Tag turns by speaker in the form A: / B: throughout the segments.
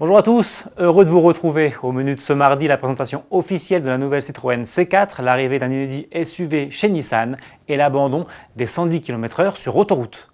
A: Bonjour à tous, heureux de vous retrouver. Au menu de ce mardi, la présentation officielle de la nouvelle Citroën C4, l'arrivée d'un inédit SUV chez Nissan et l'abandon des 110 km/h sur autoroute.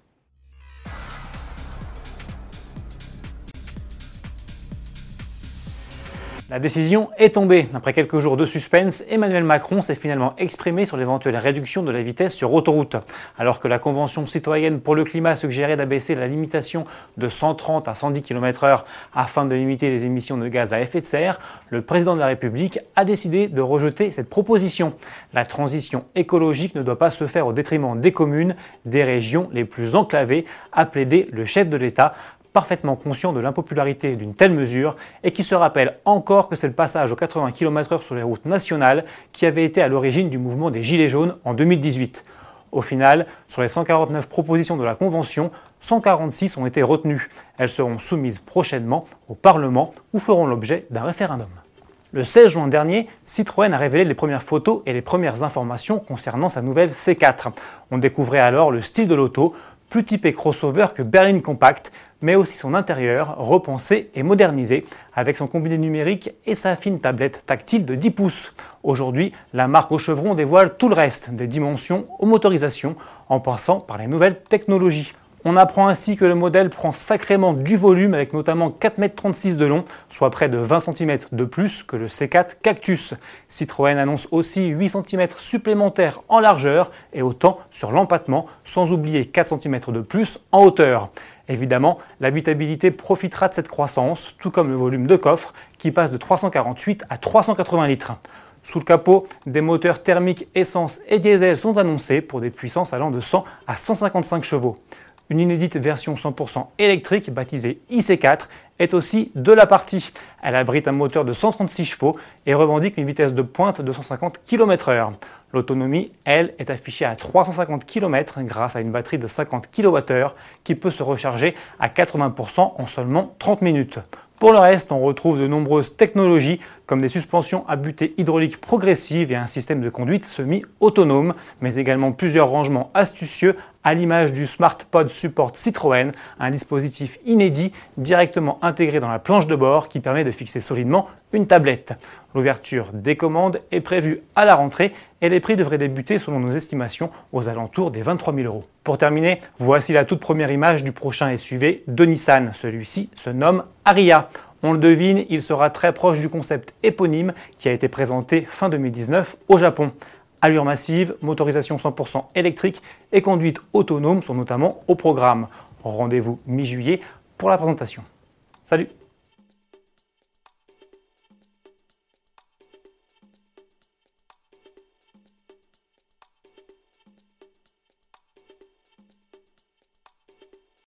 A: La décision est tombée. Après quelques jours de suspense, Emmanuel Macron s'est finalement exprimé sur l'éventuelle réduction de la vitesse sur autoroute. Alors que la Convention citoyenne pour le climat suggérait d'abaisser la limitation de 130 à 110 km/h afin de limiter les émissions de gaz à effet de serre, le président de la République a décidé de rejeter cette proposition. La transition écologique ne doit pas se faire au détriment des communes, des régions les plus enclavées, a plaidé le chef de l'État parfaitement conscient de l'impopularité d'une telle mesure et qui se rappelle encore que c'est le passage aux 80 km/h sur les routes nationales qui avait été à l'origine du mouvement des Gilets jaunes en 2018. Au final, sur les 149 propositions de la Convention, 146 ont été retenues. Elles seront soumises prochainement au Parlement ou feront l'objet d'un référendum. Le 16 juin dernier, Citroën a révélé les premières photos et les premières informations concernant sa nouvelle C4. On découvrait alors le style de l'auto, plus typé crossover que berline compact, mais aussi son intérieur repensé et modernisé avec son combiné numérique et sa fine tablette tactile de 10 pouces. Aujourd'hui, la marque au chevron dévoile tout le reste, des dimensions aux motorisations, en passant par les nouvelles technologies. On apprend ainsi que le modèle prend sacrément du volume avec notamment 4,36 m de long, soit près de 20 cm de plus que le C4 Cactus. Citroën annonce aussi 8 cm supplémentaires en largeur et autant sur l'empattement, sans oublier 4 cm de plus en hauteur. Évidemment, l'habitabilité profitera de cette croissance, tout comme le volume de coffre qui passe de 348 à 380 litres. Sous le capot, des moteurs thermiques essence et diesel sont annoncés pour des puissances allant de 100 à 155 chevaux. Une inédite version 100% électrique baptisée IC4 est aussi de la partie. Elle abrite un moteur de 136 chevaux et revendique une vitesse de pointe de 150 km/h. L'autonomie, elle, est affichée à 350 km grâce à une batterie de 50 kWh qui peut se recharger à 80% en seulement 30 minutes. Pour le reste, on retrouve de nombreuses technologies comme des suspensions à butée hydraulique progressive et un système de conduite semi-autonome, mais également plusieurs rangements astucieux à l'image du SmartPod Support Citroën, un dispositif inédit directement intégré dans la planche de bord qui permet de fixer solidement une tablette. L'ouverture des commandes est prévue à la rentrée et les prix devraient débuter selon nos estimations aux alentours des 23 000 euros. Pour terminer, voici la toute première image du prochain SUV de Nissan. Celui-ci se nomme Aria. On le devine, il sera très proche du concept éponyme qui a été présenté fin 2019 au Japon. Allure massive, motorisation 100% électrique et conduite autonome sont notamment au programme. Rendez-vous mi-juillet pour la présentation. Salut